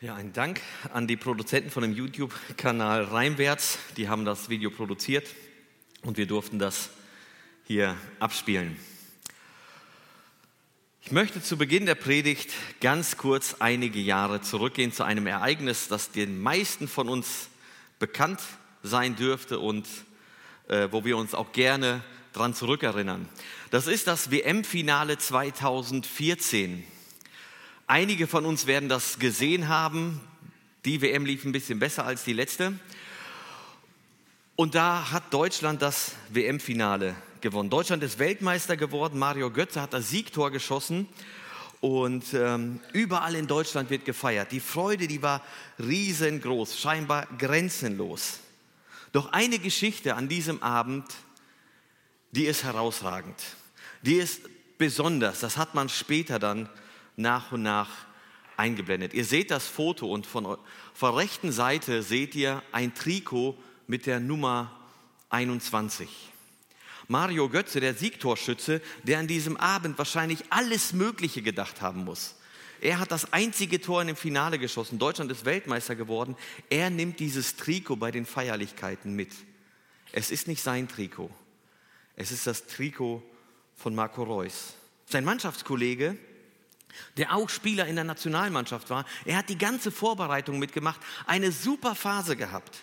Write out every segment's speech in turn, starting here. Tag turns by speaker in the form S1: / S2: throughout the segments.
S1: Ja, ein Dank an die Produzenten von dem YouTube-Kanal Reimwärts. Die haben das Video produziert und wir durften das hier abspielen. Ich möchte zu Beginn der Predigt ganz kurz einige Jahre zurückgehen zu einem Ereignis, das den meisten von uns bekannt sein dürfte und äh, wo wir uns auch gerne dran zurückerinnern. Das ist das WM-Finale 2014. Einige von uns werden das gesehen haben. Die WM lief ein bisschen besser als die letzte. Und da hat Deutschland das WM-Finale gewonnen. Deutschland ist Weltmeister geworden. Mario Götze hat das Siegtor geschossen. Und ähm, überall in Deutschland wird gefeiert. Die Freude, die war riesengroß, scheinbar grenzenlos. Doch eine Geschichte an diesem Abend, die ist herausragend. Die ist besonders. Das hat man später dann nach und nach eingeblendet. Ihr seht das Foto und von der rechten Seite seht ihr ein Trikot mit der Nummer 21. Mario Götze, der Siegtorschütze, der an diesem Abend wahrscheinlich alles Mögliche gedacht haben muss. Er hat das einzige Tor in dem Finale geschossen. Deutschland ist Weltmeister geworden. Er nimmt dieses Trikot bei den Feierlichkeiten mit. Es ist nicht sein Trikot. Es ist das Trikot von Marco Reus. Sein Mannschaftskollege der auch Spieler in der Nationalmannschaft war. Er hat die ganze Vorbereitung mitgemacht, eine super Phase gehabt.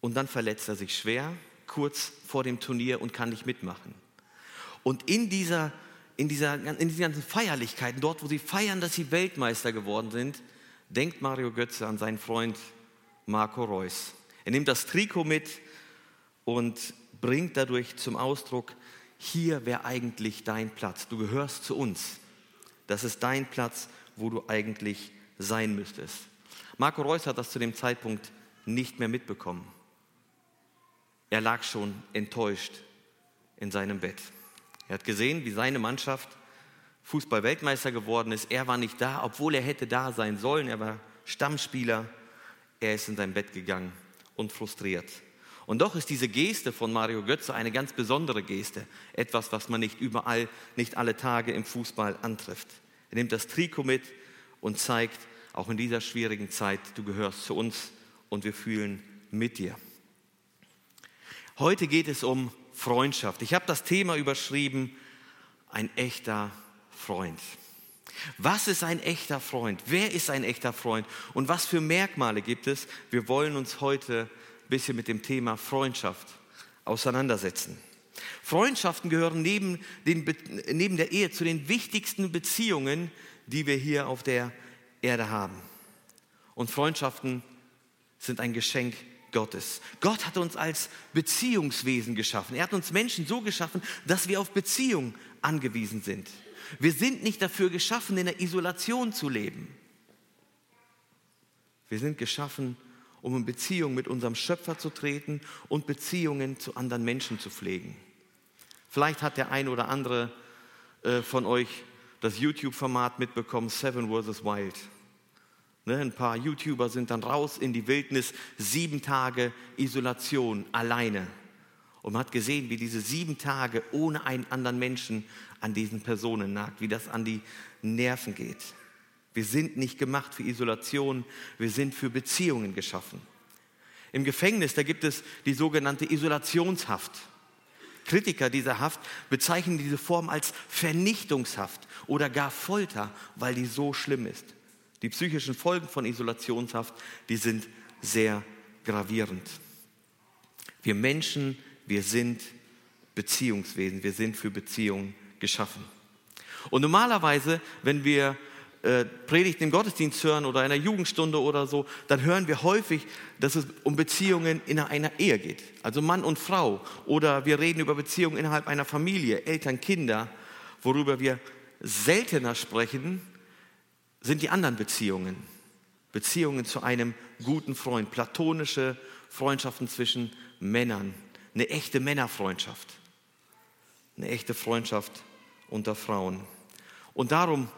S1: Und dann verletzt er sich schwer, kurz vor dem Turnier und kann nicht mitmachen. Und in dieser, in dieser, in diesen ganzen Feierlichkeiten, dort wo sie feiern, dass sie Weltmeister geworden sind, denkt Mario Götze an seinen Freund Marco Reus. Er nimmt das Trikot mit und bringt dadurch zum Ausdruck, hier wäre eigentlich dein Platz. Du gehörst zu uns. Das ist dein Platz, wo du eigentlich sein müsstest. Marco Reus hat das zu dem Zeitpunkt nicht mehr mitbekommen. Er lag schon enttäuscht in seinem Bett. Er hat gesehen, wie seine Mannschaft Fußball-Weltmeister geworden ist. Er war nicht da, obwohl er hätte da sein sollen. Er war Stammspieler. Er ist in sein Bett gegangen und frustriert. Und doch ist diese Geste von Mario Götze eine ganz besondere Geste. Etwas, was man nicht überall, nicht alle Tage im Fußball antrifft. Er nimmt das Trikot mit und zeigt, auch in dieser schwierigen Zeit, du gehörst zu uns und wir fühlen mit dir. Heute geht es um Freundschaft. Ich habe das Thema überschrieben, ein echter Freund. Was ist ein echter Freund? Wer ist ein echter Freund? Und was für Merkmale gibt es? Wir wollen uns heute bisschen mit dem Thema Freundschaft auseinandersetzen. Freundschaften gehören neben, den, neben der Ehe zu den wichtigsten Beziehungen, die wir hier auf der Erde haben. Und Freundschaften sind ein Geschenk Gottes. Gott hat uns als Beziehungswesen geschaffen. Er hat uns Menschen so geschaffen, dass wir auf Beziehung angewiesen sind. Wir sind nicht dafür geschaffen, in der Isolation zu leben. Wir sind geschaffen, in Beziehung mit unserem Schöpfer zu treten und Beziehungen zu anderen Menschen zu pflegen. Vielleicht hat der ein oder andere äh, von euch das YouTube-Format mitbekommen, Seven vs. Wild. Ne, ein paar YouTuber sind dann raus in die Wildnis, sieben Tage Isolation alleine. Und man hat gesehen, wie diese sieben Tage ohne einen anderen Menschen an diesen Personen nagt, wie das an die Nerven geht. Wir sind nicht gemacht für Isolation, wir sind für Beziehungen geschaffen. Im Gefängnis, da gibt es die sogenannte Isolationshaft. Kritiker dieser Haft bezeichnen diese Form als Vernichtungshaft oder gar Folter, weil die so schlimm ist. Die psychischen Folgen von Isolationshaft, die sind sehr gravierend. Wir Menschen, wir sind Beziehungswesen, wir sind für Beziehungen geschaffen. Und normalerweise, wenn wir äh, Predigten im Gottesdienst hören oder in einer Jugendstunde oder so, dann hören wir häufig, dass es um Beziehungen in einer Ehe geht. Also Mann und Frau. Oder wir reden über Beziehungen innerhalb einer Familie, Eltern, Kinder. Worüber wir seltener sprechen, sind die anderen Beziehungen. Beziehungen zu einem guten Freund, platonische Freundschaften zwischen Männern, eine echte Männerfreundschaft, eine echte Freundschaft unter Frauen. Und darum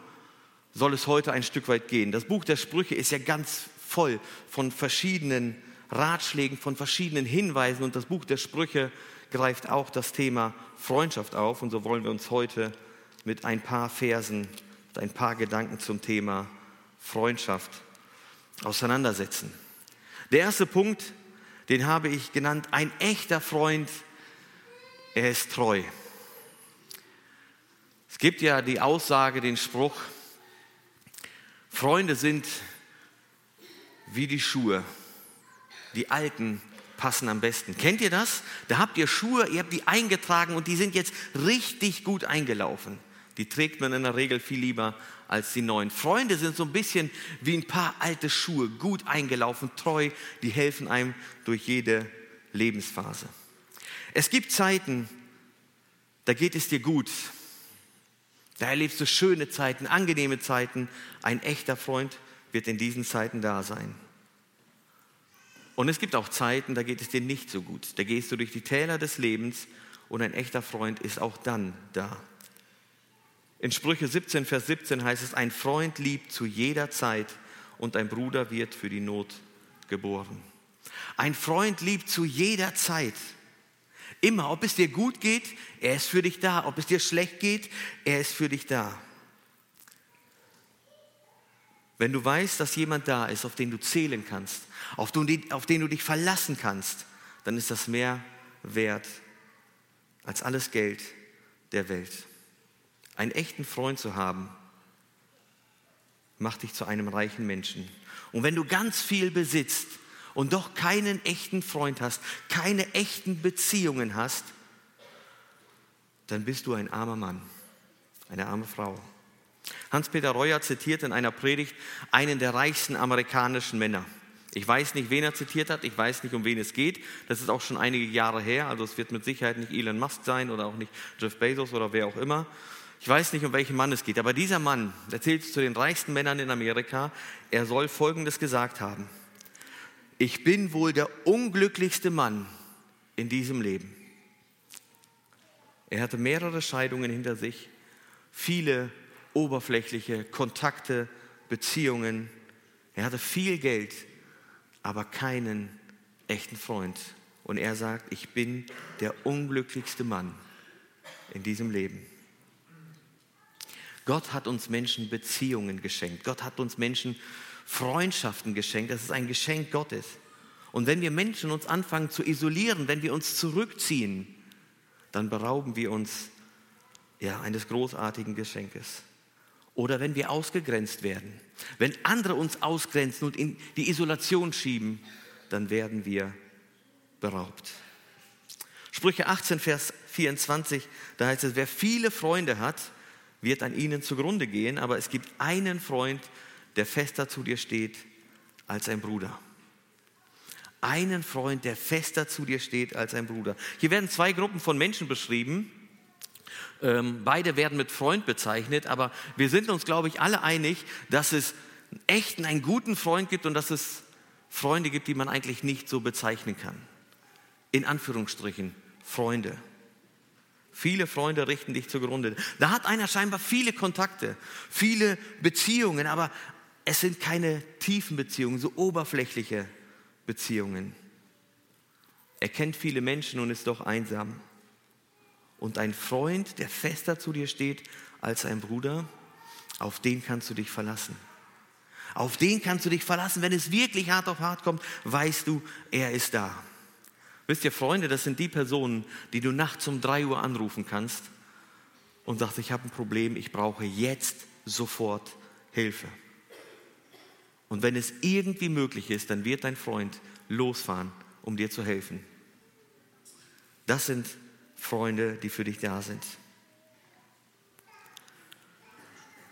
S1: soll es heute ein Stück weit gehen. Das Buch der Sprüche ist ja ganz voll von verschiedenen Ratschlägen, von verschiedenen Hinweisen und das Buch der Sprüche greift auch das Thema Freundschaft auf und so wollen wir uns heute mit ein paar Versen, ein paar Gedanken zum Thema Freundschaft auseinandersetzen. Der erste Punkt, den habe ich genannt, ein echter Freund, er ist treu. Es gibt ja die Aussage, den Spruch, Freunde sind wie die Schuhe. Die alten passen am besten. Kennt ihr das? Da habt ihr Schuhe, ihr habt die eingetragen und die sind jetzt richtig gut eingelaufen. Die trägt man in der Regel viel lieber als die neuen. Freunde sind so ein bisschen wie ein paar alte Schuhe, gut eingelaufen, treu, die helfen einem durch jede Lebensphase. Es gibt Zeiten, da geht es dir gut. Da erlebst du schöne Zeiten, angenehme Zeiten. Ein echter Freund wird in diesen Zeiten da sein. Und es gibt auch Zeiten, da geht es dir nicht so gut. Da gehst du durch die Täler des Lebens und ein echter Freund ist auch dann da. In Sprüche 17, Vers 17 heißt es, ein Freund liebt zu jeder Zeit und ein Bruder wird für die Not geboren. Ein Freund liebt zu jeder Zeit. Immer, ob es dir gut geht, er ist für dich da. Ob es dir schlecht geht, er ist für dich da. Wenn du weißt, dass jemand da ist, auf den du zählen kannst, auf den, auf den du dich verlassen kannst, dann ist das mehr wert als alles Geld der Welt. Einen echten Freund zu haben, macht dich zu einem reichen Menschen. Und wenn du ganz viel besitzt und doch keinen echten Freund hast, keine echten Beziehungen hast, dann bist du ein armer Mann, eine arme Frau. Hans-Peter Reuer zitiert in einer Predigt einen der reichsten amerikanischen Männer. Ich weiß nicht, wen er zitiert hat, ich weiß nicht, um wen es geht. Das ist auch schon einige Jahre her, also es wird mit Sicherheit nicht Elon Musk sein oder auch nicht Jeff Bezos oder wer auch immer. Ich weiß nicht, um welchen Mann es geht, aber dieser Mann, der zählt zu den reichsten Männern in Amerika, er soll Folgendes gesagt haben. Ich bin wohl der unglücklichste Mann in diesem Leben. Er hatte mehrere Scheidungen hinter sich, viele oberflächliche Kontakte, Beziehungen. Er hatte viel Geld, aber keinen echten Freund. Und er sagt, ich bin der unglücklichste Mann in diesem Leben. Gott hat uns Menschen Beziehungen geschenkt. Gott hat uns Menschen Freundschaften geschenkt. Das ist ein Geschenk Gottes. Und wenn wir Menschen uns anfangen zu isolieren, wenn wir uns zurückziehen, dann berauben wir uns ja, eines großartigen Geschenkes. Oder wenn wir ausgegrenzt werden, wenn andere uns ausgrenzen und in die Isolation schieben, dann werden wir beraubt. Sprüche 18, Vers 24, da heißt es, wer viele Freunde hat, wird an ihnen zugrunde gehen, aber es gibt einen Freund, der fester zu dir steht als ein Bruder. Einen Freund, der fester zu dir steht als ein Bruder. Hier werden zwei Gruppen von Menschen beschrieben. Ähm, beide werden mit Freund bezeichnet, aber wir sind uns, glaube ich, alle einig, dass es einen echten, einen guten Freund gibt und dass es Freunde gibt, die man eigentlich nicht so bezeichnen kann. In Anführungsstrichen, Freunde. Viele Freunde richten dich zugrunde. Da hat einer scheinbar viele Kontakte, viele Beziehungen, aber es sind keine tiefen Beziehungen, so oberflächliche Beziehungen. Er kennt viele Menschen und ist doch einsam. Und ein Freund, der fester zu dir steht als ein Bruder, auf den kannst du dich verlassen. Auf den kannst du dich verlassen. Wenn es wirklich hart auf hart kommt, weißt du, er ist da. Wisst ihr, Freunde, das sind die Personen, die du nachts um drei Uhr anrufen kannst und sagst, ich habe ein Problem, ich brauche jetzt sofort Hilfe. Und wenn es irgendwie möglich ist, dann wird dein Freund losfahren, um dir zu helfen. Das sind Freunde, die für dich da sind.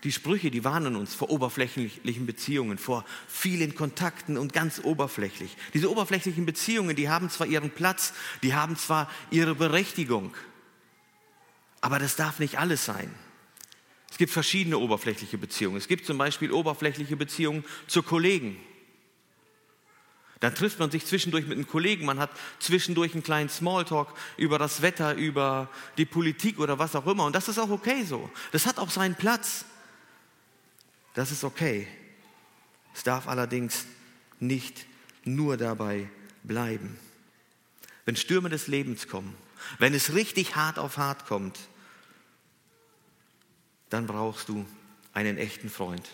S1: Die Sprüche, die warnen uns vor oberflächlichen Beziehungen, vor vielen Kontakten und ganz oberflächlich. Diese oberflächlichen Beziehungen, die haben zwar ihren Platz, die haben zwar ihre Berechtigung, aber das darf nicht alles sein. Es gibt verschiedene oberflächliche Beziehungen. Es gibt zum Beispiel oberflächliche Beziehungen zu Kollegen. Dann trifft man sich zwischendurch mit einem Kollegen, man hat zwischendurch einen kleinen Smalltalk über das Wetter, über die Politik oder was auch immer. Und das ist auch okay so. Das hat auch seinen Platz. Das ist okay. Es darf allerdings nicht nur dabei bleiben. Wenn Stürme des Lebens kommen, wenn es richtig hart auf hart kommt, dann brauchst du einen echten Freund.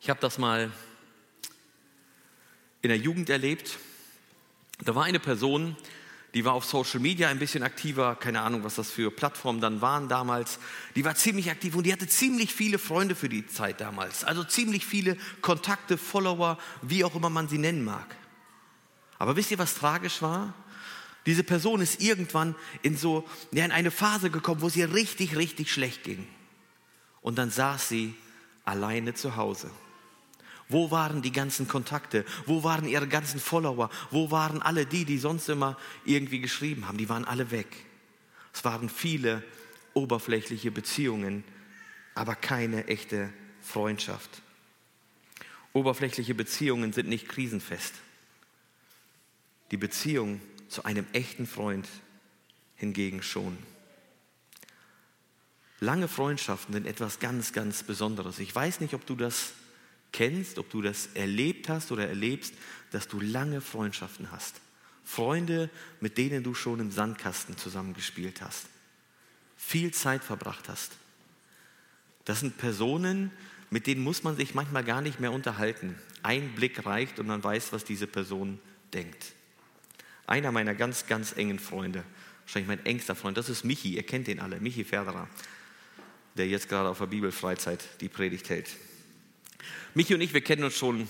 S1: Ich habe das mal in der Jugend erlebt. Da war eine Person, die war auf Social Media ein bisschen aktiver, keine Ahnung, was das für Plattformen dann waren damals. Die war ziemlich aktiv und die hatte ziemlich viele Freunde für die Zeit damals. Also ziemlich viele Kontakte, Follower, wie auch immer man sie nennen mag. Aber wisst ihr, was tragisch war? Diese Person ist irgendwann in so ja, in eine Phase gekommen, wo ihr richtig, richtig schlecht ging. Und dann saß sie alleine zu Hause. Wo waren die ganzen Kontakte? Wo waren ihre ganzen Follower? Wo waren alle die, die sonst immer irgendwie geschrieben haben? Die waren alle weg. Es waren viele oberflächliche Beziehungen, aber keine echte Freundschaft. Oberflächliche Beziehungen sind nicht krisenfest. Die Beziehung zu einem echten Freund hingegen schon. Lange Freundschaften sind etwas ganz, ganz Besonderes. Ich weiß nicht, ob du das kennst, ob du das erlebt hast oder erlebst, dass du lange Freundschaften hast. Freunde, mit denen du schon im Sandkasten zusammengespielt hast. Viel Zeit verbracht hast. Das sind Personen, mit denen muss man sich manchmal gar nicht mehr unterhalten. Ein Blick reicht und man weiß, was diese Person denkt. Einer meiner ganz, ganz engen Freunde, wahrscheinlich mein engster Freund, das ist Michi, ihr kennt den alle, Michi Ferderer, der jetzt gerade auf der Bibelfreizeit die Predigt hält. Michi und ich, wir kennen uns schon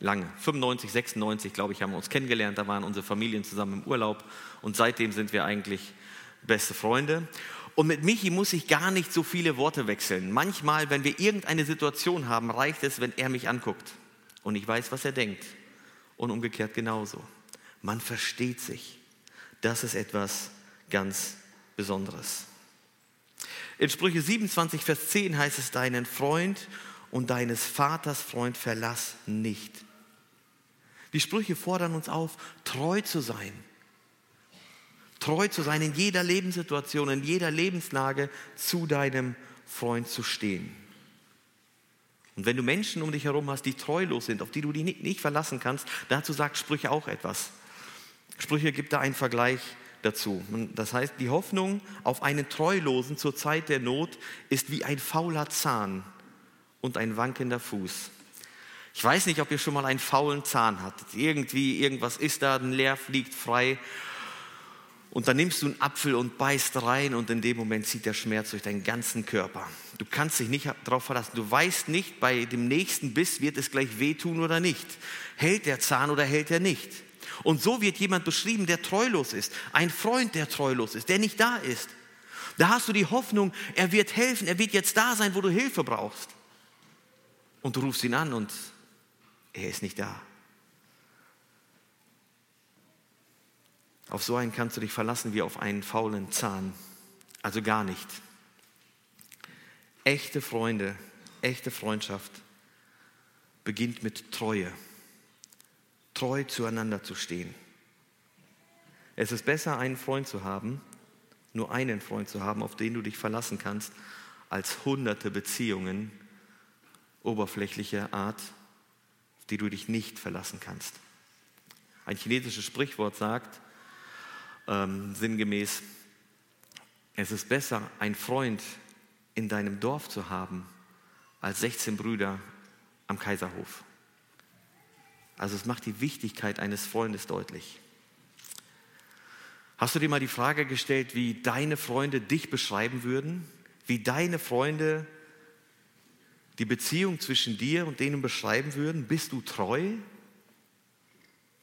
S1: lange. 95, 96, glaube ich, haben wir uns kennengelernt. Da waren unsere Familien zusammen im Urlaub und seitdem sind wir eigentlich beste Freunde. Und mit Michi muss ich gar nicht so viele Worte wechseln. Manchmal, wenn wir irgendeine Situation haben, reicht es, wenn er mich anguckt und ich weiß, was er denkt. Und umgekehrt genauso. Man versteht sich. Das ist etwas ganz Besonderes. In Sprüche 27, Vers 10 heißt es, deinen Freund und deines Vaters Freund verlass nicht. Die Sprüche fordern uns auf, treu zu sein. Treu zu sein in jeder Lebenssituation, in jeder Lebenslage zu deinem Freund zu stehen. Und wenn du Menschen um dich herum hast, die treulos sind, auf die du dich nicht verlassen kannst, dazu sagt Sprüche auch etwas. Sprüche gibt da einen Vergleich dazu. Das heißt, die Hoffnung auf einen Treulosen zur Zeit der Not ist wie ein fauler Zahn, und ein wankender Fuß. Ich weiß nicht, ob ihr schon mal einen faulen Zahn hattet. Irgendwie, irgendwas ist da, ein Leer fliegt frei. Und dann nimmst du einen Apfel und beißt rein und in dem Moment zieht der Schmerz durch deinen ganzen Körper. Du kannst dich nicht darauf verlassen. Du weißt nicht, bei dem nächsten Biss wird es gleich wehtun oder nicht. Hält der Zahn oder hält er nicht? Und so wird jemand beschrieben, der treulos ist. Ein Freund, der treulos ist, der nicht da ist. Da hast du die Hoffnung, er wird helfen, er wird jetzt da sein, wo du Hilfe brauchst und du rufst ihn an und er ist nicht da. Auf so einen kannst du dich verlassen wie auf einen faulen Zahn. Also gar nicht. Echte Freunde, echte Freundschaft beginnt mit Treue. Treu zueinander zu stehen. Es ist besser, einen Freund zu haben, nur einen Freund zu haben, auf den du dich verlassen kannst, als hunderte Beziehungen, oberflächliche Art, auf die du dich nicht verlassen kannst. Ein chinesisches Sprichwort sagt ähm, sinngemäß, es ist besser, einen Freund in deinem Dorf zu haben, als 16 Brüder am Kaiserhof. Also es macht die Wichtigkeit eines Freundes deutlich. Hast du dir mal die Frage gestellt, wie deine Freunde dich beschreiben würden? Wie deine Freunde die Beziehung zwischen dir und denen beschreiben würden? Bist du treu?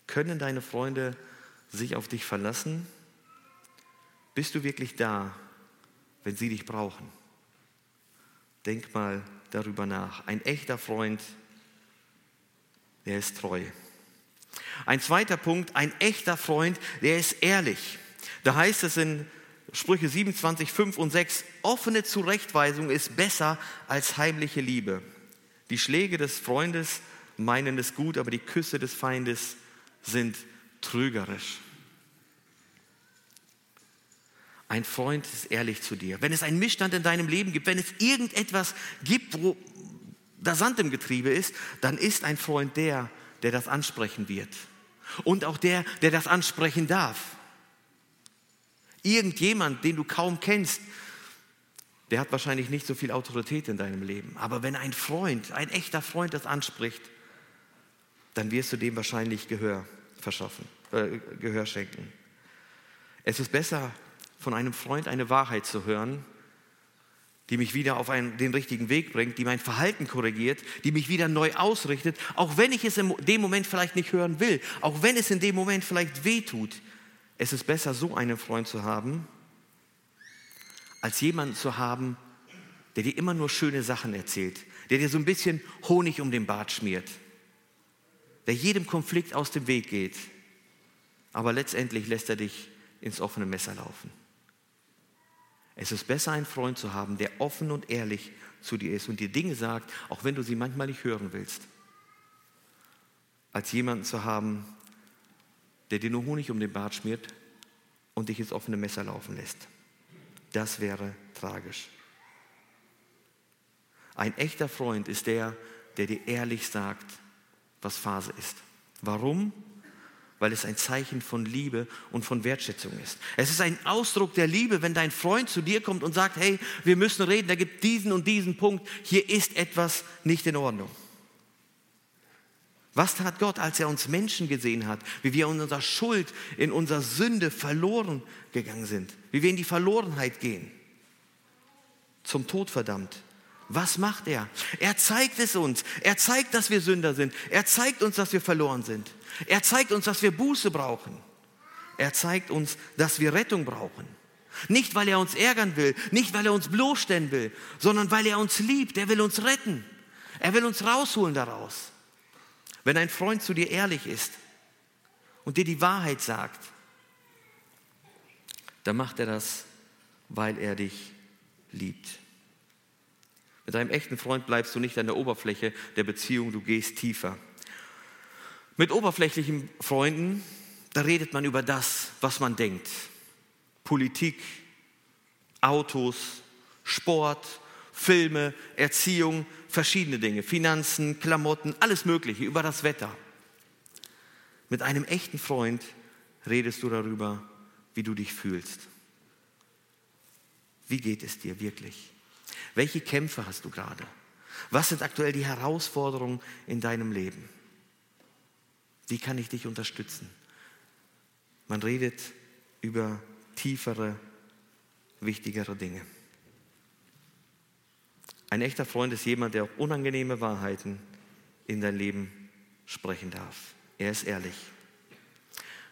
S1: Können deine Freunde sich auf dich verlassen? Bist du wirklich da, wenn sie dich brauchen? Denk mal darüber nach. Ein echter Freund, der ist treu. Ein zweiter Punkt, ein echter Freund, der ist ehrlich. Da heißt es in Sprüche 27, 5 und 6, offene Zurechtweisung ist besser als heimliche Liebe. Die Schläge des Freundes meinen es gut, aber die Küsse des Feindes sind trügerisch. Ein Freund ist ehrlich zu dir. Wenn es einen Missstand in deinem Leben gibt, wenn es irgendetwas gibt, wo der Sand im Getriebe ist, dann ist ein Freund der, der das ansprechen wird. Und auch der, der das ansprechen darf. Irgendjemand, den du kaum kennst, der hat wahrscheinlich nicht so viel Autorität in deinem Leben. Aber wenn ein Freund, ein echter Freund das anspricht, dann wirst du dem wahrscheinlich Gehör verschaffen, äh, Gehör schenken. Es ist besser, von einem Freund eine Wahrheit zu hören, die mich wieder auf einen, den richtigen Weg bringt, die mein Verhalten korrigiert, die mich wieder neu ausrichtet, auch wenn ich es in dem Moment vielleicht nicht hören will, auch wenn es in dem Moment vielleicht weh tut. Es ist besser, so einen Freund zu haben, als jemanden zu haben, der dir immer nur schöne Sachen erzählt, der dir so ein bisschen Honig um den Bart schmiert, der jedem Konflikt aus dem Weg geht, aber letztendlich lässt er dich ins offene Messer laufen. Es ist besser, einen Freund zu haben, der offen und ehrlich zu dir ist und dir Dinge sagt, auch wenn du sie manchmal nicht hören willst, als jemanden zu haben, der dir nur Honig um den Bart schmiert und dich ins offene Messer laufen lässt. Das wäre tragisch. Ein echter Freund ist der, der dir ehrlich sagt, was Phase ist. Warum? Weil es ein Zeichen von Liebe und von Wertschätzung ist. Es ist ein Ausdruck der Liebe, wenn dein Freund zu dir kommt und sagt, hey, wir müssen reden, da gibt diesen und diesen Punkt, hier ist etwas nicht in Ordnung. Was tat Gott, als er uns Menschen gesehen hat, wie wir in unserer Schuld, in unserer Sünde verloren gegangen sind, wie wir in die Verlorenheit gehen, zum Tod verdammt? Was macht er? Er zeigt es uns. Er zeigt, dass wir Sünder sind. Er zeigt uns, dass wir verloren sind. Er zeigt uns, dass wir Buße brauchen. Er zeigt uns, dass wir Rettung brauchen. Nicht, weil er uns ärgern will, nicht, weil er uns bloßstellen will, sondern weil er uns liebt. Er will uns retten. Er will uns rausholen daraus. Wenn ein Freund zu dir ehrlich ist und dir die Wahrheit sagt, dann macht er das, weil er dich liebt. Mit einem echten Freund bleibst du nicht an der Oberfläche der Beziehung, du gehst tiefer. Mit oberflächlichen Freunden, da redet man über das, was man denkt. Politik, Autos, Sport, Filme, Erziehung, verschiedene Dinge, Finanzen, Klamotten, alles Mögliche, über das Wetter. Mit einem echten Freund redest du darüber, wie du dich fühlst. Wie geht es dir wirklich? Welche Kämpfe hast du gerade? Was sind aktuell die Herausforderungen in deinem Leben? Wie kann ich dich unterstützen? Man redet über tiefere, wichtigere Dinge. Ein echter Freund ist jemand, der auch unangenehme Wahrheiten in dein Leben sprechen darf. Er ist ehrlich.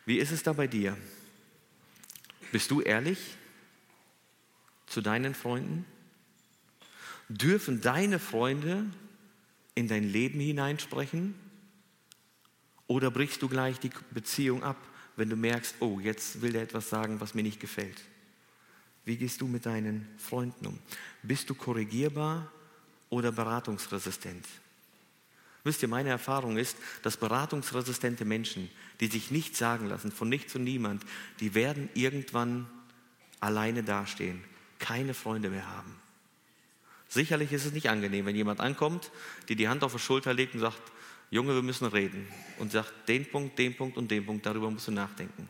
S1: Wie ist es da bei dir? Bist du ehrlich zu deinen Freunden? Dürfen deine Freunde in dein Leben hineinsprechen? Oder brichst du gleich die Beziehung ab, wenn du merkst, oh, jetzt will der etwas sagen, was mir nicht gefällt? Wie gehst du mit deinen Freunden um? Bist du korrigierbar oder beratungsresistent? Wisst ihr, meine Erfahrung ist, dass beratungsresistente Menschen, die sich nichts sagen lassen, von nichts und niemand, die werden irgendwann alleine dastehen, keine Freunde mehr haben. Sicherlich ist es nicht angenehm, wenn jemand ankommt, dir die Hand auf die Schulter legt und sagt, Junge, wir müssen reden. Und sagt, den Punkt, den Punkt und den Punkt, darüber musst du nachdenken.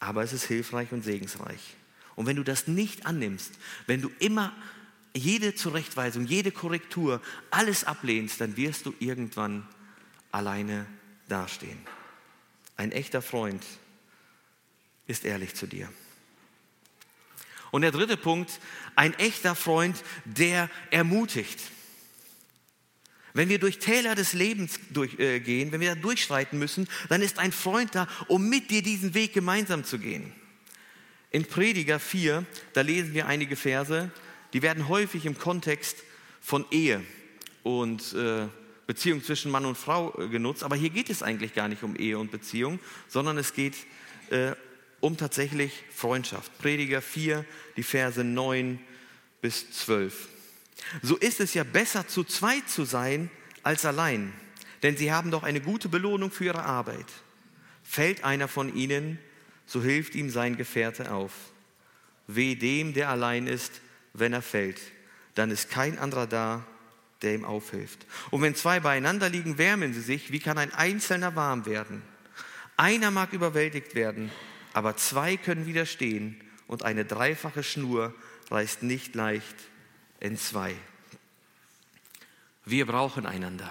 S1: Aber es ist hilfreich und segensreich. Und wenn du das nicht annimmst, wenn du immer jede Zurechtweisung, jede Korrektur, alles ablehnst, dann wirst du irgendwann alleine dastehen. Ein echter Freund ist ehrlich zu dir. Und der dritte Punkt, ein echter Freund, der ermutigt. Wenn wir durch Täler des Lebens durch, äh, wenn wir da durchschreiten müssen, dann ist ein Freund da, um mit dir diesen Weg gemeinsam zu gehen. In Prediger 4, da lesen wir einige Verse, die werden häufig im Kontext von Ehe und äh, Beziehung zwischen Mann und Frau äh, genutzt. Aber hier geht es eigentlich gar nicht um Ehe und Beziehung, sondern es geht äh, um tatsächlich Freundschaft. Prediger 4, die Verse 9 bis 12. So ist es ja besser zu zweit zu sein als allein, denn sie haben doch eine gute Belohnung für ihre Arbeit. Fällt einer von ihnen, so hilft ihm sein Gefährte auf. Weh dem, der allein ist, wenn er fällt, dann ist kein anderer da, der ihm aufhilft. Und wenn zwei beieinander liegen, wärmen sie sich. Wie kann ein Einzelner warm werden? Einer mag überwältigt werden, aber zwei können widerstehen und eine dreifache Schnur reißt nicht leicht in zwei. Wir brauchen einander.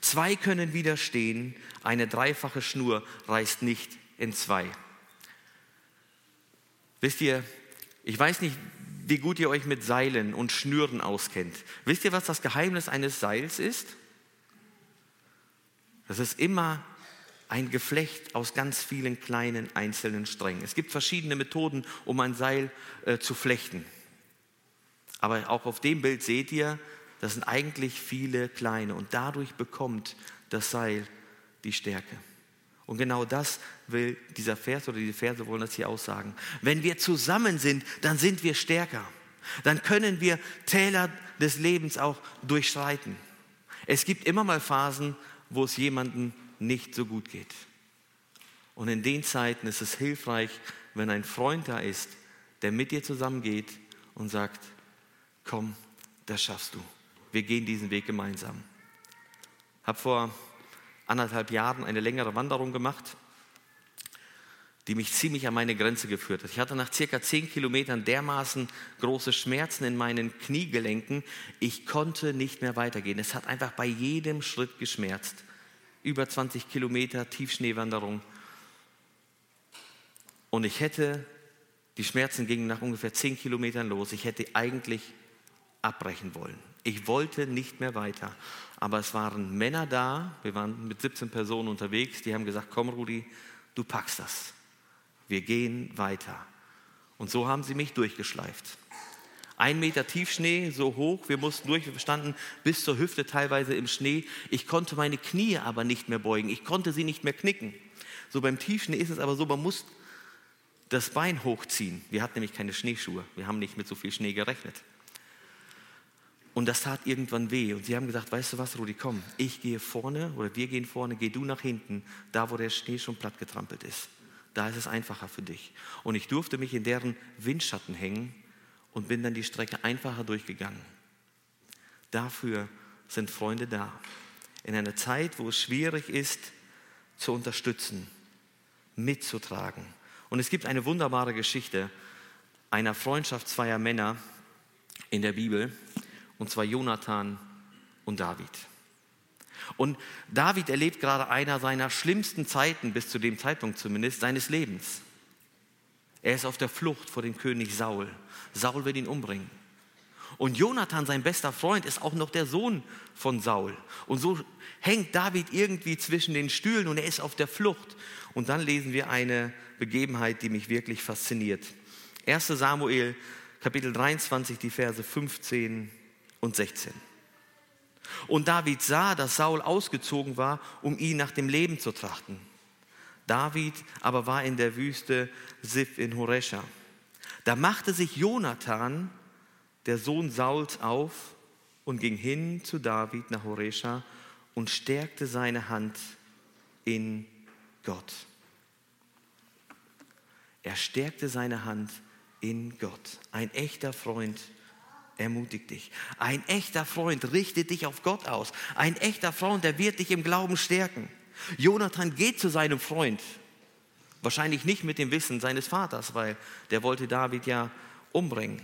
S1: Zwei können widerstehen, eine dreifache Schnur reißt nicht in zwei. Wisst ihr, ich weiß nicht, wie gut ihr euch mit Seilen und Schnüren auskennt. Wisst ihr, was das Geheimnis eines Seils ist? Das ist immer ein Geflecht aus ganz vielen kleinen einzelnen Strängen. Es gibt verschiedene Methoden, um ein Seil äh, zu flechten. Aber auch auf dem Bild seht ihr, das sind eigentlich viele kleine und dadurch bekommt das Seil die Stärke. Und genau das will dieser Vers oder diese Verse wollen das hier aussagen. Wenn wir zusammen sind, dann sind wir stärker. Dann können wir Täler des Lebens auch durchschreiten. Es gibt immer mal Phasen, wo es jemandem nicht so gut geht. Und in den Zeiten ist es hilfreich, wenn ein Freund da ist, der mit dir zusammengeht und sagt, komm, das schaffst du. Wir gehen diesen Weg gemeinsam. Ich habe vor anderthalb Jahren eine längere Wanderung gemacht, die mich ziemlich an meine Grenze geführt hat. Ich hatte nach circa zehn Kilometern dermaßen große Schmerzen in meinen Kniegelenken, ich konnte nicht mehr weitergehen. Es hat einfach bei jedem Schritt geschmerzt über 20 Kilometer Tiefschneewanderung. Und ich hätte, die Schmerzen gingen nach ungefähr 10 Kilometern los, ich hätte eigentlich abbrechen wollen. Ich wollte nicht mehr weiter. Aber es waren Männer da, wir waren mit 17 Personen unterwegs, die haben gesagt, komm Rudi, du packst das. Wir gehen weiter. Und so haben sie mich durchgeschleift. Ein Meter Tiefschnee, so hoch, wir mussten durch, wir standen bis zur Hüfte teilweise im Schnee. Ich konnte meine Knie aber nicht mehr beugen, ich konnte sie nicht mehr knicken. So beim Tiefschnee ist es aber so, man muss das Bein hochziehen. Wir hatten nämlich keine Schneeschuhe, wir haben nicht mit so viel Schnee gerechnet. Und das tat irgendwann weh. Und sie haben gesagt, weißt du was, Rudi, komm, ich gehe vorne oder wir gehen vorne, geh du nach hinten, da wo der Schnee schon platt getrampelt ist. Da ist es einfacher für dich. Und ich durfte mich in deren Windschatten hängen und bin dann die Strecke einfacher durchgegangen. Dafür sind Freunde da. In einer Zeit, wo es schwierig ist, zu unterstützen, mitzutragen. Und es gibt eine wunderbare Geschichte einer Freundschaft zweier Männer in der Bibel, und zwar Jonathan und David. Und David erlebt gerade einer seiner schlimmsten Zeiten, bis zu dem Zeitpunkt zumindest, seines Lebens. Er ist auf der Flucht vor dem König Saul. Saul will ihn umbringen. Und Jonathan, sein bester Freund, ist auch noch der Sohn von Saul. Und so hängt David irgendwie zwischen den Stühlen und er ist auf der Flucht. Und dann lesen wir eine Begebenheit, die mich wirklich fasziniert. 1 Samuel, Kapitel 23, die Verse 15 und 16. Und David sah, dass Saul ausgezogen war, um ihn nach dem Leben zu trachten. David aber war in der Wüste Sif in Horesha. Da machte sich Jonathan, der Sohn Sauls, auf und ging hin zu David nach Horesha und stärkte seine Hand in Gott. Er stärkte seine Hand in Gott. Ein echter Freund ermutigt dich. Ein echter Freund richtet dich auf Gott aus. Ein echter Freund, der wird dich im Glauben stärken. Jonathan geht zu seinem Freund. Wahrscheinlich nicht mit dem Wissen seines Vaters, weil der wollte David ja umbringen.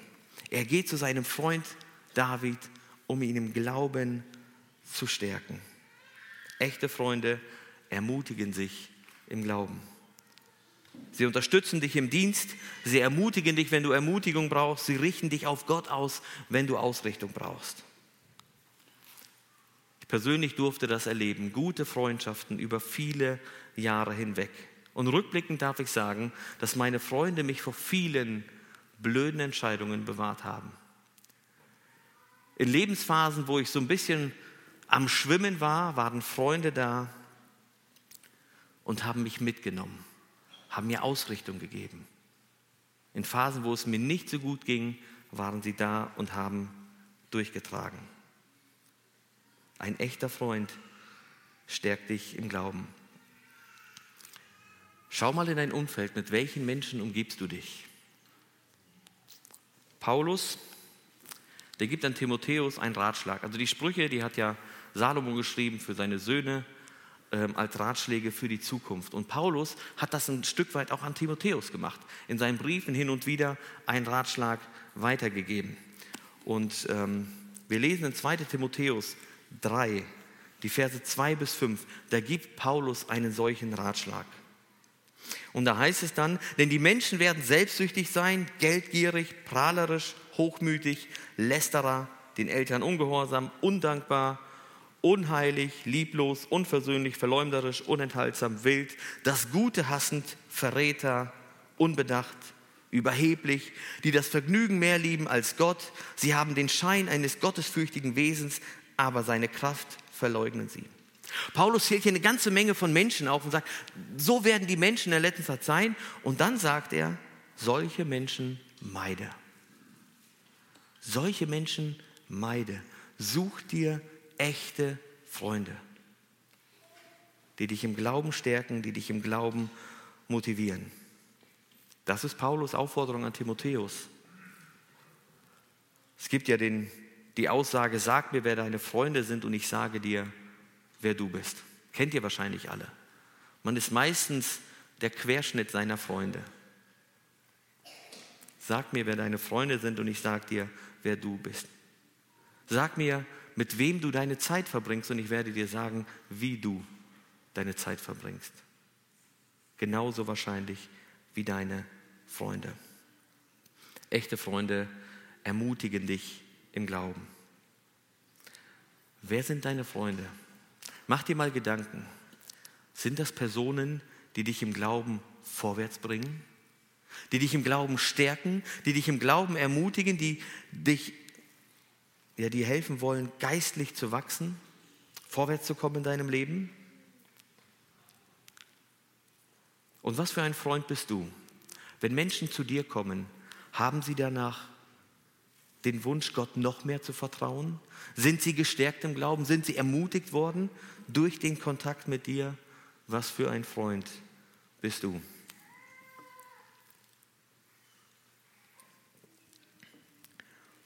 S1: Er geht zu seinem Freund David, um ihn im Glauben zu stärken. Echte Freunde ermutigen sich im Glauben. Sie unterstützen dich im Dienst, sie ermutigen dich, wenn du Ermutigung brauchst, sie richten dich auf Gott aus, wenn du Ausrichtung brauchst persönlich durfte das erleben, gute Freundschaften über viele Jahre hinweg. Und rückblickend darf ich sagen, dass meine Freunde mich vor vielen blöden Entscheidungen bewahrt haben. In Lebensphasen, wo ich so ein bisschen am Schwimmen war, waren Freunde da und haben mich mitgenommen, haben mir Ausrichtung gegeben. In Phasen, wo es mir nicht so gut ging, waren sie da und haben durchgetragen. Ein echter Freund stärkt dich im Glauben. Schau mal in dein Umfeld, mit welchen Menschen umgibst du dich? Paulus, der gibt an Timotheus einen Ratschlag. Also die Sprüche, die hat ja Salomo geschrieben für seine Söhne, ähm, als Ratschläge für die Zukunft. Und Paulus hat das ein Stück weit auch an Timotheus gemacht, in seinen Briefen hin und wieder einen Ratschlag weitergegeben. Und ähm, wir lesen in 2 Timotheus 3, die Verse 2 bis 5, da gibt Paulus einen solchen Ratschlag. Und da heißt es dann, denn die Menschen werden selbstsüchtig sein, geldgierig, prahlerisch, hochmütig, lästerer, den Eltern ungehorsam, undankbar, unheilig, lieblos, unversöhnlich, verleumderisch, unenthaltsam, wild, das Gute hassend, Verräter, unbedacht, überheblich, die das Vergnügen mehr lieben als Gott. Sie haben den Schein eines gottesfürchtigen Wesens, aber seine Kraft verleugnen sie. Paulus zählt hier eine ganze Menge von Menschen auf und sagt, so werden die Menschen in der letzten Zeit sein. Und dann sagt er, solche Menschen meide. Solche Menschen meide. Such dir echte Freunde, die dich im Glauben stärken, die dich im Glauben motivieren. Das ist Paulus Aufforderung an Timotheus. Es gibt ja den, die Aussage, sag mir, wer deine Freunde sind und ich sage dir, wer du bist. Kennt ihr wahrscheinlich alle. Man ist meistens der Querschnitt seiner Freunde. Sag mir, wer deine Freunde sind und ich sage dir, wer du bist. Sag mir, mit wem du deine Zeit verbringst und ich werde dir sagen, wie du deine Zeit verbringst. Genauso wahrscheinlich wie deine Freunde. Echte Freunde ermutigen dich im Glauben. Wer sind deine Freunde? Mach dir mal Gedanken. Sind das Personen, die dich im Glauben vorwärts bringen? Die dich im Glauben stärken, die dich im Glauben ermutigen, die dich ja, die helfen wollen, geistlich zu wachsen, vorwärts zu kommen in deinem Leben? Und was für ein Freund bist du? Wenn Menschen zu dir kommen, haben sie danach den Wunsch, Gott noch mehr zu vertrauen? Sind sie gestärkt im Glauben? Sind sie ermutigt worden durch den Kontakt mit dir? Was für ein Freund bist du?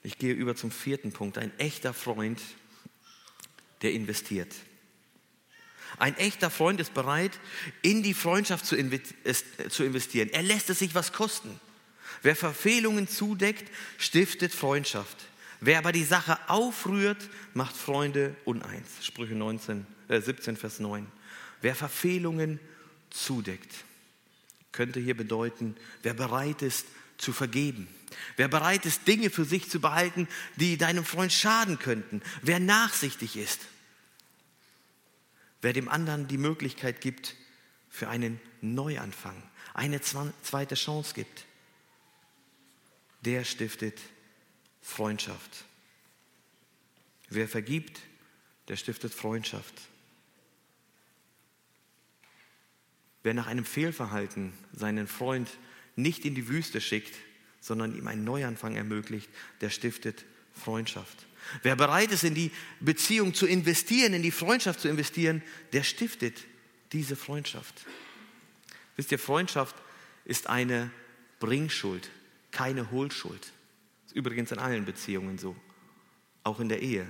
S1: Ich gehe über zum vierten Punkt. Ein echter Freund, der investiert. Ein echter Freund ist bereit, in die Freundschaft zu investieren. Er lässt es sich was kosten. Wer Verfehlungen zudeckt, stiftet Freundschaft. Wer aber die Sache aufrührt, macht Freunde uneins. Sprüche 19, äh 17, Vers 9. Wer Verfehlungen zudeckt, könnte hier bedeuten, wer bereit ist zu vergeben. Wer bereit ist, Dinge für sich zu behalten, die deinem Freund schaden könnten. Wer nachsichtig ist. Wer dem anderen die Möglichkeit gibt für einen Neuanfang, eine zweite Chance gibt der stiftet Freundschaft. Wer vergibt, der stiftet Freundschaft. Wer nach einem Fehlverhalten seinen Freund nicht in die Wüste schickt, sondern ihm einen Neuanfang ermöglicht, der stiftet Freundschaft. Wer bereit ist, in die Beziehung zu investieren, in die Freundschaft zu investieren, der stiftet diese Freundschaft. Wisst ihr, Freundschaft ist eine Bringschuld keine Hohlschuld. Das ist übrigens in allen Beziehungen so, auch in der Ehe.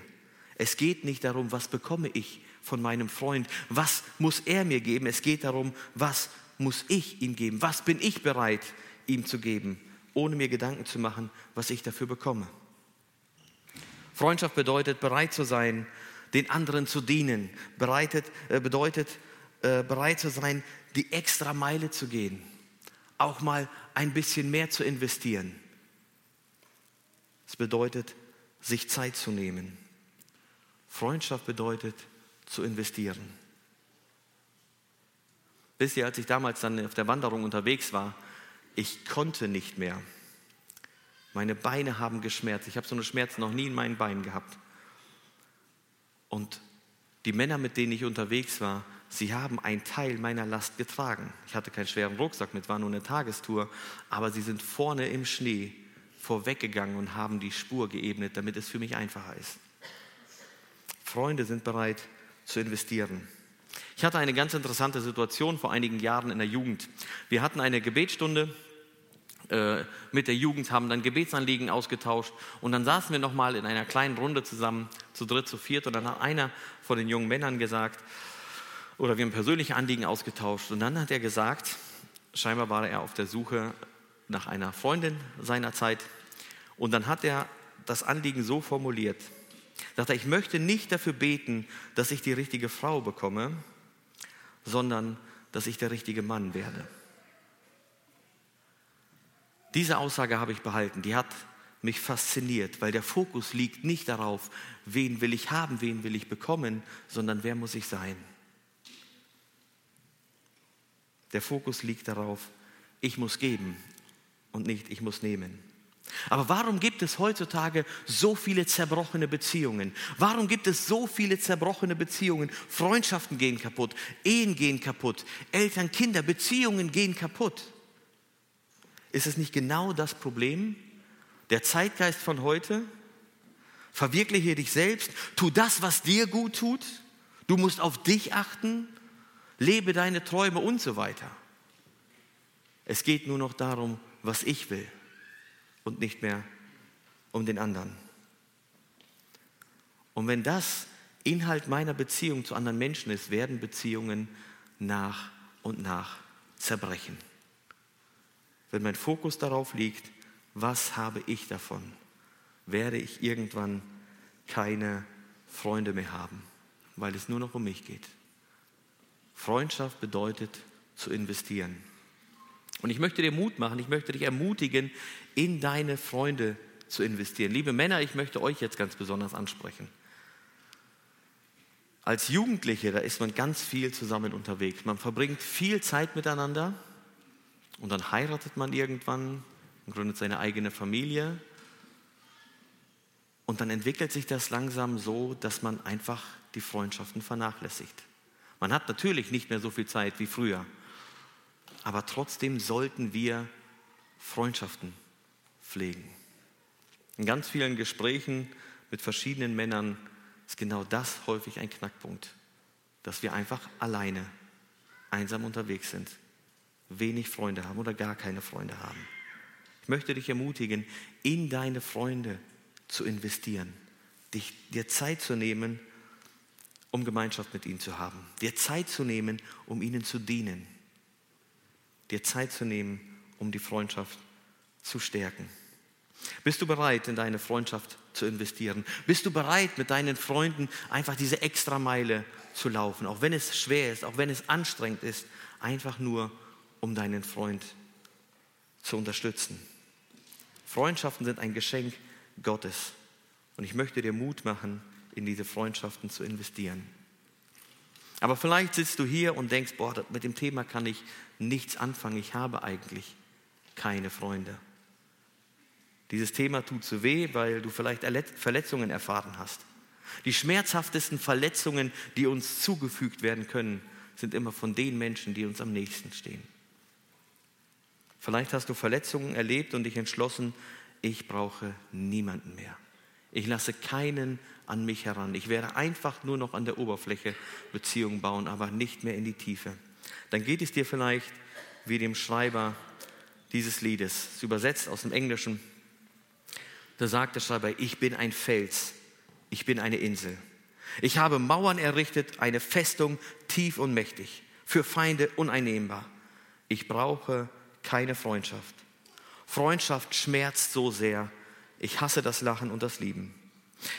S1: Es geht nicht darum, was bekomme ich von meinem Freund, was muss er mir geben. Es geht darum, was muss ich ihm geben, was bin ich bereit ihm zu geben, ohne mir Gedanken zu machen, was ich dafür bekomme. Freundschaft bedeutet, bereit zu sein, den anderen zu dienen, bereitet, äh, bedeutet, äh, bereit zu sein, die extra Meile zu gehen auch mal ein bisschen mehr zu investieren. Es bedeutet, sich Zeit zu nehmen. Freundschaft bedeutet, zu investieren. Wisst ihr, als ich damals dann auf der Wanderung unterwegs war, ich konnte nicht mehr. Meine Beine haben geschmerzt. Ich habe so eine Schmerzen noch nie in meinen Beinen gehabt. Und die Männer, mit denen ich unterwegs war, Sie haben einen Teil meiner Last getragen. Ich hatte keinen schweren Rucksack mit, war nur eine Tagestour, aber sie sind vorne im Schnee vorweggegangen und haben die Spur geebnet, damit es für mich einfacher ist. Freunde sind bereit zu investieren. Ich hatte eine ganz interessante Situation vor einigen Jahren in der Jugend. Wir hatten eine Gebetsstunde äh, mit der Jugend, haben dann Gebetsanliegen ausgetauscht und dann saßen wir nochmal in einer kleinen Runde zusammen, zu dritt, zu viert und dann hat einer von den jungen Männern gesagt, oder wir haben persönliche Anliegen ausgetauscht. Und dann hat er gesagt, scheinbar war er auf der Suche nach einer Freundin seiner Zeit. Und dann hat er das Anliegen so formuliert. Sagt er, ich möchte nicht dafür beten, dass ich die richtige Frau bekomme, sondern dass ich der richtige Mann werde. Diese Aussage habe ich behalten. Die hat mich fasziniert, weil der Fokus liegt nicht darauf, wen will ich haben, wen will ich bekommen, sondern wer muss ich sein. Der Fokus liegt darauf, ich muss geben und nicht ich muss nehmen. Aber warum gibt es heutzutage so viele zerbrochene Beziehungen? Warum gibt es so viele zerbrochene Beziehungen? Freundschaften gehen kaputt, Ehen gehen kaputt, Eltern, Kinder, Beziehungen gehen kaputt. Ist es nicht genau das Problem? Der Zeitgeist von heute? Verwirkliche dich selbst, tu das, was dir gut tut. Du musst auf dich achten, lebe deine Träume und so weiter. Es geht nur noch darum, was ich will und nicht mehr um den anderen. Und wenn das Inhalt meiner Beziehung zu anderen Menschen ist, werden Beziehungen nach und nach zerbrechen. Wenn mein Fokus darauf liegt, was habe ich davon, werde ich irgendwann keine Freunde mehr haben, weil es nur noch um mich geht. Freundschaft bedeutet zu investieren. Und ich möchte dir Mut machen, ich möchte dich ermutigen, in deine Freunde zu investieren. Liebe Männer, ich möchte euch jetzt ganz besonders ansprechen. Als Jugendliche, da ist man ganz viel zusammen unterwegs. Man verbringt viel Zeit miteinander und dann heiratet man irgendwann und gründet seine eigene Familie. Und dann entwickelt sich das langsam so, dass man einfach die Freundschaften vernachlässigt. Man hat natürlich nicht mehr so viel Zeit wie früher, aber trotzdem sollten wir Freundschaften pflegen. In ganz vielen Gesprächen mit verschiedenen Männern ist genau das häufig ein Knackpunkt, dass wir einfach alleine, einsam unterwegs sind, wenig Freunde haben oder gar keine Freunde haben. Ich möchte dich ermutigen, in deine Freunde zu investieren, dich, dir Zeit zu nehmen, um Gemeinschaft mit ihnen zu haben, dir Zeit zu nehmen, um ihnen zu dienen, dir Zeit zu nehmen, um die Freundschaft zu stärken. Bist du bereit, in deine Freundschaft zu investieren? Bist du bereit, mit deinen Freunden einfach diese Extrameile zu laufen, auch wenn es schwer ist, auch wenn es anstrengend ist, einfach nur, um deinen Freund zu unterstützen? Freundschaften sind ein Geschenk Gottes. Und ich möchte dir Mut machen, in diese Freundschaften zu investieren. Aber vielleicht sitzt du hier und denkst, boah, mit dem Thema kann ich nichts anfangen. Ich habe eigentlich keine Freunde. Dieses Thema tut so weh, weil du vielleicht Verletzungen erfahren hast. Die schmerzhaftesten Verletzungen, die uns zugefügt werden können, sind immer von den Menschen, die uns am nächsten stehen. Vielleicht hast du Verletzungen erlebt und dich entschlossen, ich brauche niemanden mehr. Ich lasse keinen an mich heran. Ich werde einfach nur noch an der Oberfläche Beziehungen bauen, aber nicht mehr in die Tiefe. Dann geht es dir vielleicht wie dem Schreiber dieses Liedes, es übersetzt aus dem Englischen. Da sagt der Schreiber, ich bin ein Fels, ich bin eine Insel. Ich habe Mauern errichtet, eine Festung tief und mächtig, für Feinde uneinnehmbar. Ich brauche keine Freundschaft. Freundschaft schmerzt so sehr. Ich hasse das Lachen und das Lieben.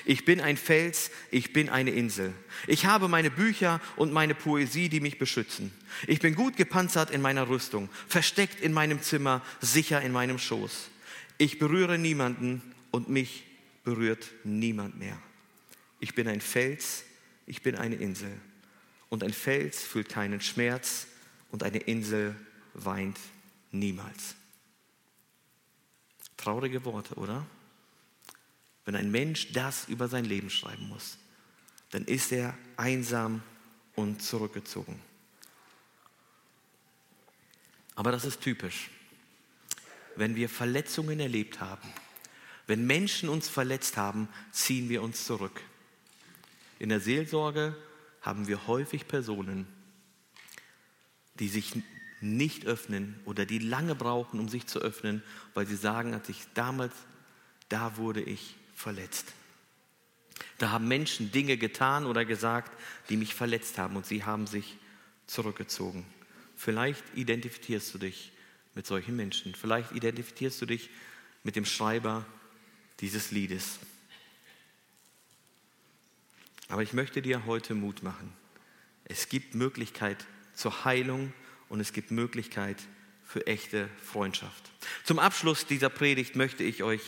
S1: Ich bin ein Fels, ich bin eine Insel. Ich habe meine Bücher und meine Poesie, die mich beschützen. Ich bin gut gepanzert in meiner Rüstung, versteckt in meinem Zimmer, sicher in meinem Schoß. Ich berühre niemanden und mich berührt niemand mehr. Ich bin ein Fels, ich bin eine Insel. Und ein Fels fühlt keinen Schmerz und eine Insel weint niemals. Traurige Worte, oder? Wenn ein Mensch das über sein Leben schreiben muss, dann ist er einsam und zurückgezogen. Aber das ist typisch. Wenn wir Verletzungen erlebt haben, wenn Menschen uns verletzt haben, ziehen wir uns zurück. In der Seelsorge haben wir häufig Personen, die sich nicht öffnen oder die lange brauchen, um sich zu öffnen, weil sie sagen, als ich damals, da wurde ich verletzt. Da haben Menschen Dinge getan oder gesagt, die mich verletzt haben und sie haben sich zurückgezogen. Vielleicht identifizierst du dich mit solchen Menschen. Vielleicht identifizierst du dich mit dem Schreiber dieses Liedes. Aber ich möchte dir heute Mut machen. Es gibt Möglichkeit zur Heilung und es gibt Möglichkeit für echte Freundschaft. Zum Abschluss dieser Predigt möchte ich euch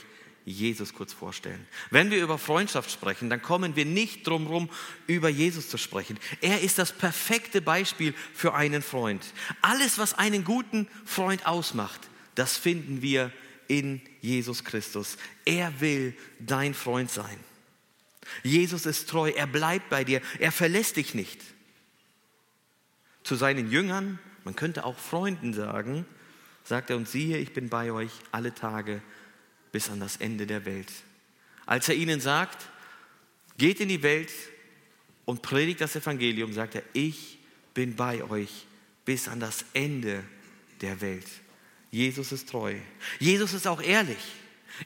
S1: Jesus kurz vorstellen. Wenn wir über Freundschaft sprechen, dann kommen wir nicht drum herum, über Jesus zu sprechen. Er ist das perfekte Beispiel für einen Freund. Alles, was einen guten Freund ausmacht, das finden wir in Jesus Christus. Er will dein Freund sein. Jesus ist treu, er bleibt bei dir, er verlässt dich nicht. Zu seinen Jüngern, man könnte auch Freunden sagen, sagt er, und siehe, ich bin bei euch alle Tage bis an das Ende der Welt. Als er ihnen sagt, geht in die Welt und predigt das Evangelium, sagt er, ich bin bei euch bis an das Ende der Welt. Jesus ist treu. Jesus ist auch ehrlich.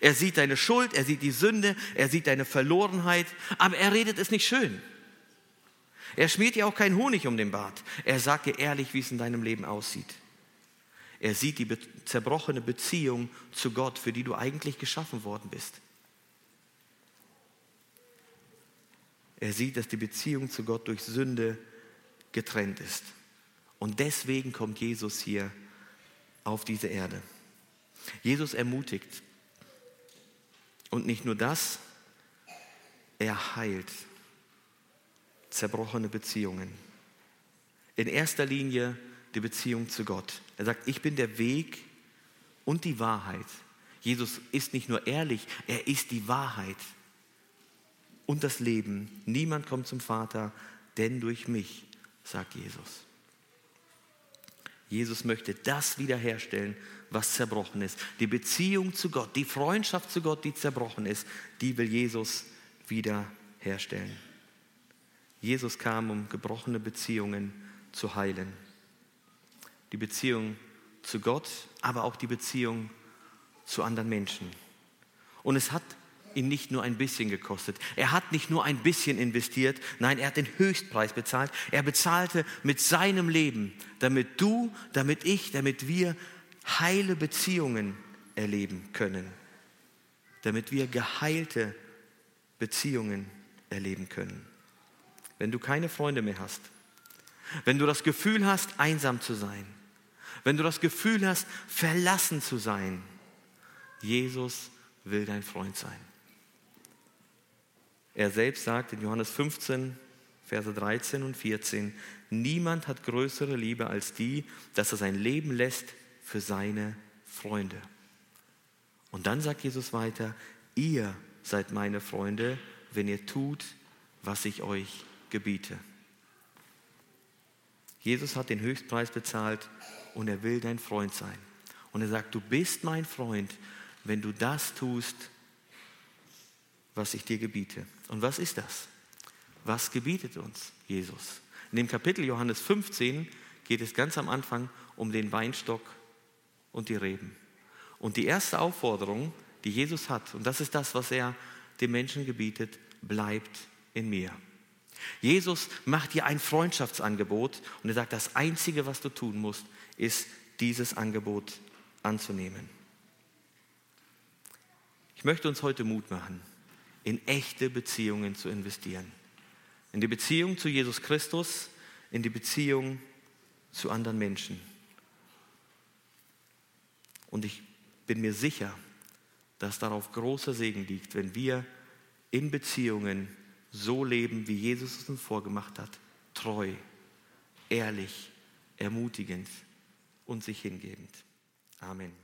S1: Er sieht deine Schuld, er sieht die Sünde, er sieht deine Verlorenheit, aber er redet es nicht schön. Er schmiert dir auch keinen Honig um den Bart. Er sagt dir ehrlich, wie es in deinem Leben aussieht. Er sieht die zerbrochene Beziehung zu Gott, für die du eigentlich geschaffen worden bist. Er sieht, dass die Beziehung zu Gott durch Sünde getrennt ist. Und deswegen kommt Jesus hier auf diese Erde. Jesus ermutigt. Und nicht nur das, er heilt zerbrochene Beziehungen. In erster Linie die Beziehung zu Gott. Er sagt, ich bin der Weg und die Wahrheit. Jesus ist nicht nur ehrlich, er ist die Wahrheit und das Leben. Niemand kommt zum Vater, denn durch mich, sagt Jesus. Jesus möchte das wiederherstellen, was zerbrochen ist. Die Beziehung zu Gott, die Freundschaft zu Gott, die zerbrochen ist, die will Jesus wiederherstellen. Jesus kam, um gebrochene Beziehungen zu heilen die Beziehung zu Gott, aber auch die Beziehung zu anderen Menschen. Und es hat ihn nicht nur ein bisschen gekostet. Er hat nicht nur ein bisschen investiert, nein, er hat den Höchstpreis bezahlt. Er bezahlte mit seinem Leben, damit du, damit ich, damit wir heile Beziehungen erleben können. Damit wir geheilte Beziehungen erleben können. Wenn du keine Freunde mehr hast, wenn du das Gefühl hast, einsam zu sein, wenn du das Gefühl hast, verlassen zu sein, Jesus will dein Freund sein. Er selbst sagt in Johannes 15, Verse 13 und 14, niemand hat größere Liebe als die, dass er sein Leben lässt für seine Freunde. Und dann sagt Jesus weiter, ihr seid meine Freunde, wenn ihr tut, was ich euch gebiete. Jesus hat den Höchstpreis bezahlt und er will dein Freund sein. Und er sagt, du bist mein Freund, wenn du das tust, was ich dir gebiete. Und was ist das? Was gebietet uns Jesus? In dem Kapitel Johannes 15 geht es ganz am Anfang um den Weinstock und die Reben. Und die erste Aufforderung, die Jesus hat, und das ist das, was er dem Menschen gebietet, bleibt in mir. Jesus macht dir ein Freundschaftsangebot und er sagt, das Einzige, was du tun musst, ist dieses Angebot anzunehmen. Ich möchte uns heute Mut machen, in echte Beziehungen zu investieren. In die Beziehung zu Jesus Christus, in die Beziehung zu anderen Menschen. Und ich bin mir sicher, dass darauf großer Segen liegt, wenn wir in Beziehungen so leben, wie Jesus es uns vorgemacht hat. Treu, ehrlich, ermutigend und sich hingebend. Amen.